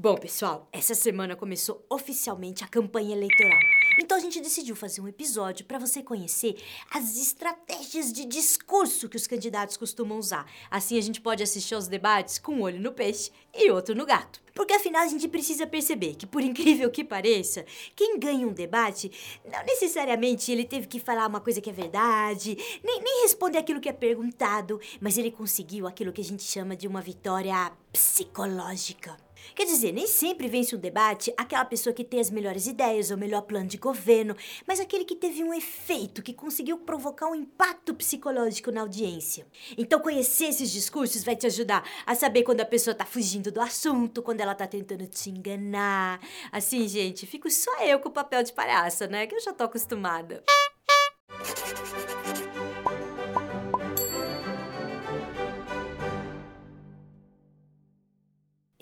Bom, pessoal, essa semana começou oficialmente a campanha eleitoral. Então a gente decidiu fazer um episódio para você conhecer as estratégias de discurso que os candidatos costumam usar. Assim a gente pode assistir aos debates com um olho no peixe e outro no gato. Porque afinal a gente precisa perceber que, por incrível que pareça, quem ganha um debate, não necessariamente ele teve que falar uma coisa que é verdade, nem, nem responder aquilo que é perguntado, mas ele conseguiu aquilo que a gente chama de uma vitória psicológica. Quer dizer, nem sempre vence um debate aquela pessoa que tem as melhores ideias ou o melhor plano de governo, mas aquele que teve um efeito, que conseguiu provocar um impacto psicológico na audiência. Então, conhecer esses discursos vai te ajudar a saber quando a pessoa tá fugindo do assunto, quando ela tá tentando te enganar. Assim, gente, fico só eu com o papel de palhaça, né? Que eu já tô acostumada.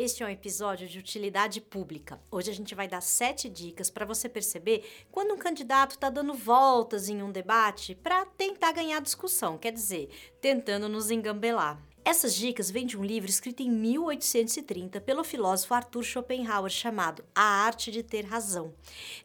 Este é um episódio de utilidade pública. Hoje a gente vai dar sete dicas para você perceber quando um candidato está dando voltas em um debate para tentar ganhar discussão, quer dizer, tentando nos engambelar. Essas dicas vêm de um livro escrito em 1830 pelo filósofo Arthur Schopenhauer chamado A Arte de Ter Razão.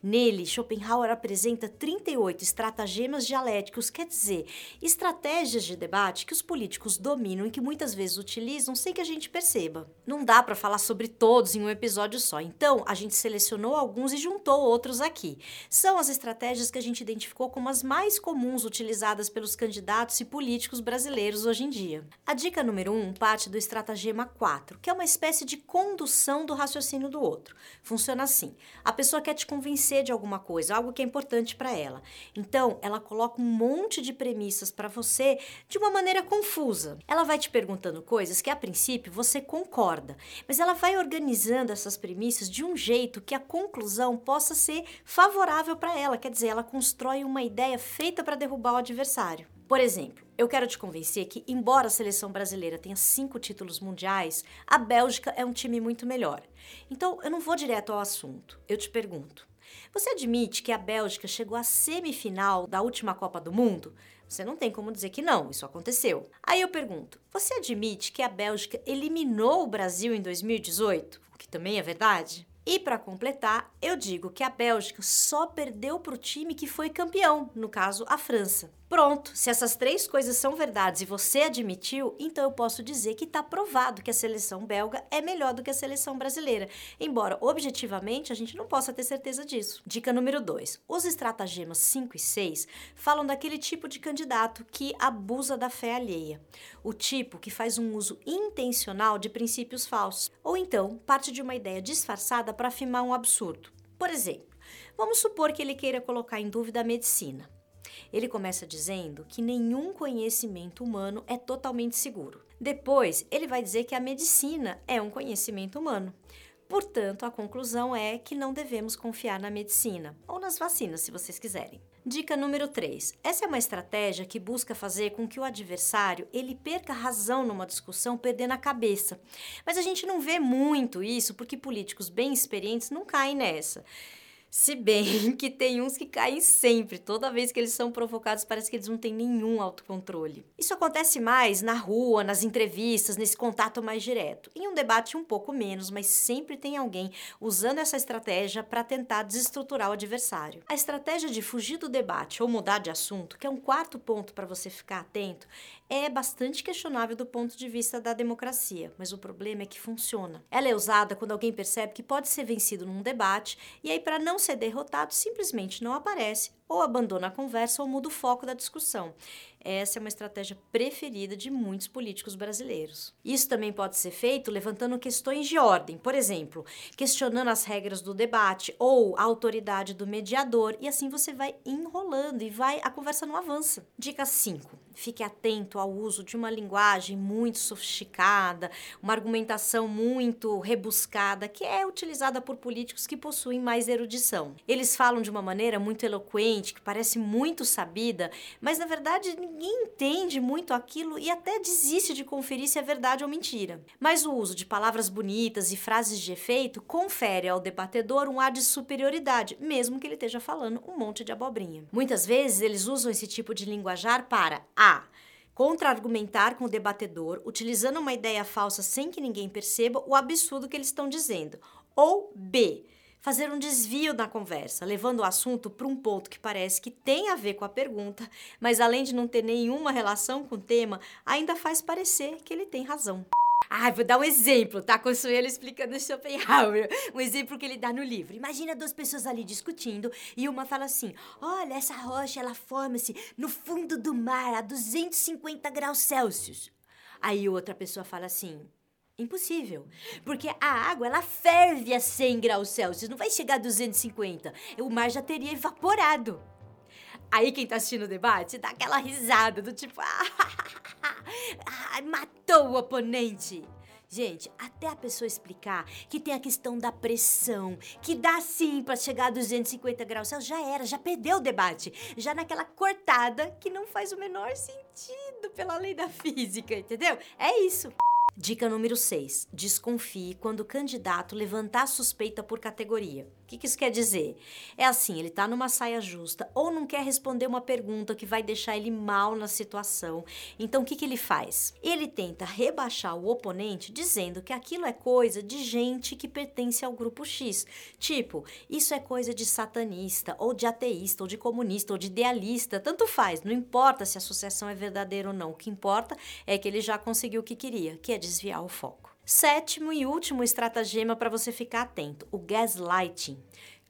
Nele, Schopenhauer apresenta 38 estratagemas dialéticos, quer dizer, estratégias de debate que os políticos dominam e que muitas vezes utilizam sem que a gente perceba. Não dá para falar sobre todos em um episódio só, então a gente selecionou alguns e juntou outros aqui. São as estratégias que a gente identificou como as mais comuns utilizadas pelos candidatos e políticos brasileiros hoje em dia. A dica número 1 um parte do estratagema 4, que é uma espécie de condução do raciocínio do outro. Funciona assim: a pessoa quer te convencer de alguma coisa, algo que é importante para ela. Então, ela coloca um monte de premissas para você de uma maneira confusa. Ela vai te perguntando coisas que a princípio você concorda, mas ela vai organizando essas premissas de um jeito que a conclusão possa ser favorável para ela, quer dizer, ela constrói uma ideia feita para derrubar o adversário. Por exemplo, eu quero te convencer que, embora a seleção brasileira tenha cinco títulos mundiais, a Bélgica é um time muito melhor. Então, eu não vou direto ao assunto. Eu te pergunto: você admite que a Bélgica chegou à semifinal da última Copa do Mundo? Você não tem como dizer que não, isso aconteceu. Aí eu pergunto: você admite que a Bélgica eliminou o Brasil em 2018? O que também é verdade? E para completar, eu digo que a Bélgica só perdeu para o time que foi campeão, no caso a França. Pronto, se essas três coisas são verdades e você admitiu, então eu posso dizer que está provado que a seleção belga é melhor do que a seleção brasileira, embora objetivamente a gente não possa ter certeza disso. Dica número 2. Os estratagemas 5 e 6 falam daquele tipo de candidato que abusa da fé alheia, o tipo que faz um uso intencional de princípios falsos, ou então parte de uma ideia disfarçada para afirmar um absurdo. Por exemplo, vamos supor que ele queira colocar em dúvida a medicina. Ele começa dizendo que nenhum conhecimento humano é totalmente seguro. Depois, ele vai dizer que a medicina é um conhecimento humano. Portanto, a conclusão é que não devemos confiar na medicina ou nas vacinas, se vocês quiserem. Dica número 3. Essa é uma estratégia que busca fazer com que o adversário ele perca razão numa discussão, perdendo a cabeça. Mas a gente não vê muito isso porque políticos bem experientes não caem nessa. Se bem que tem uns que caem sempre, toda vez que eles são provocados, parece que eles não têm nenhum autocontrole. Isso acontece mais na rua, nas entrevistas, nesse contato mais direto. Em um debate um pouco menos, mas sempre tem alguém usando essa estratégia para tentar desestruturar o adversário. A estratégia de fugir do debate ou mudar de assunto, que é um quarto ponto para você ficar atento, é bastante questionável do ponto de vista da democracia, mas o problema é que funciona. Ela é usada quando alguém percebe que pode ser vencido num debate e aí para não ser derrotado simplesmente não aparece ou abandona a conversa ou muda o foco da discussão. Essa é uma estratégia preferida de muitos políticos brasileiros. Isso também pode ser feito levantando questões de ordem, por exemplo, questionando as regras do debate ou a autoridade do mediador, e assim você vai enrolando e vai a conversa não avança. Dica 5. Fique atento ao uso de uma linguagem muito sofisticada, uma argumentação muito rebuscada, que é utilizada por políticos que possuem mais erudição. Eles falam de uma maneira muito eloquente, que parece muito sabida, mas na verdade ninguém entende muito aquilo e até desiste de conferir se é verdade ou mentira. Mas o uso de palavras bonitas e frases de efeito confere ao debatedor um ar de superioridade, mesmo que ele esteja falando um monte de abobrinha. Muitas vezes eles usam esse tipo de linguajar para a contra-argumentar com o debatedor, utilizando uma ideia falsa sem que ninguém perceba o absurdo que eles estão dizendo, Ou B, fazer um desvio na conversa, levando o assunto para um ponto que parece que tem a ver com a pergunta, mas além de não ter nenhuma relação com o tema, ainda faz parecer que ele tem razão. Ah, vou dar um exemplo, tá? Consuelo explicando Schopenhauer. Um exemplo que ele dá no livro. Imagina duas pessoas ali discutindo e uma fala assim: Olha, essa rocha ela forma-se no fundo do mar a 250 graus Celsius. Aí outra pessoa fala assim: Impossível. Porque a água, ela ferve a 100 graus Celsius, não vai chegar a 250. O mar já teria evaporado. Aí quem tá assistindo o debate dá aquela risada do tipo, ah, matou o oponente. Gente, até a pessoa explicar que tem a questão da pressão, que dá sim para chegar a 250 graus Celsius, já era, já perdeu o debate. Já naquela cortada que não faz o menor sentido pela lei da física, entendeu? É isso. Dica número 6. Desconfie quando o candidato levantar suspeita por categoria. O que, que isso quer dizer? É assim, ele está numa saia justa ou não quer responder uma pergunta que vai deixar ele mal na situação. Então, o que, que ele faz? Ele tenta rebaixar o oponente dizendo que aquilo é coisa de gente que pertence ao grupo X. Tipo, isso é coisa de satanista, ou de ateísta, ou de comunista, ou de idealista. Tanto faz, não importa se a associação é verdadeira ou não. O que importa é que ele já conseguiu o que queria, que é desviar o foco. Sétimo e último estratagema para você ficar atento: o gaslighting.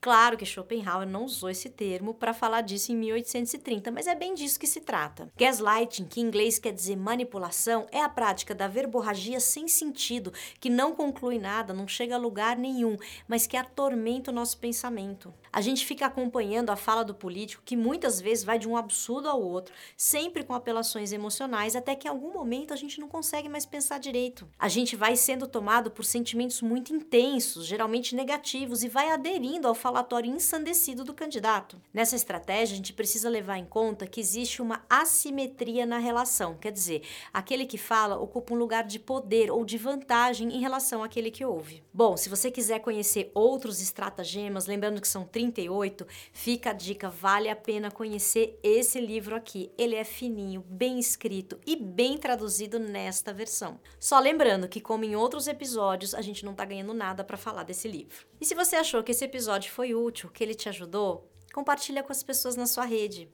Claro que Schopenhauer não usou esse termo para falar disso em 1830, mas é bem disso que se trata. Gaslighting, que em inglês quer dizer manipulação, é a prática da verborragia sem sentido, que não conclui nada, não chega a lugar nenhum, mas que atormenta o nosso pensamento. A gente fica acompanhando a fala do político, que muitas vezes vai de um absurdo ao outro, sempre com apelações emocionais, até que em algum momento a gente não consegue mais pensar direito. A gente vai sendo tomado por sentimentos muito intensos, geralmente negativos, e vai aderindo ao falatório ensandecido do candidato. Nessa estratégia, a gente precisa levar em conta que existe uma assimetria na relação, quer dizer, aquele que fala ocupa um lugar de poder ou de vantagem em relação àquele que ouve. Bom, se você quiser conhecer outros estratagemas, lembrando que são 38, fica a dica, vale a pena conhecer esse livro aqui. Ele é fininho, bem escrito e bem traduzido nesta versão. Só lembrando que, como em outros episódios, a gente não tá ganhando nada para falar desse livro. E se você achou que esse episódio foi foi útil, que ele te ajudou, compartilha com as pessoas na sua rede.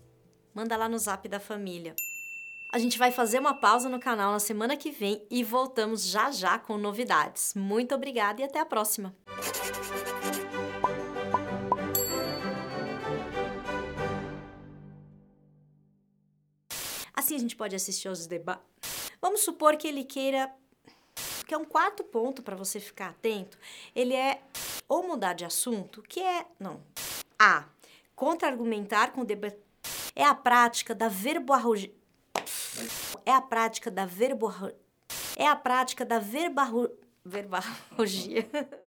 Manda lá no zap da família. A gente vai fazer uma pausa no canal na semana que vem e voltamos já já com novidades. Muito obrigada e até a próxima! Assim a gente pode assistir aos debates. Vamos supor que ele queira. Que é um quarto ponto para você ficar atento. Ele é ou mudar de assunto, que é, não. A. Contra-argumentar com debate é a prática da verborragia. É a prática da verborragia. É a prática da verbarro... verbarrogia.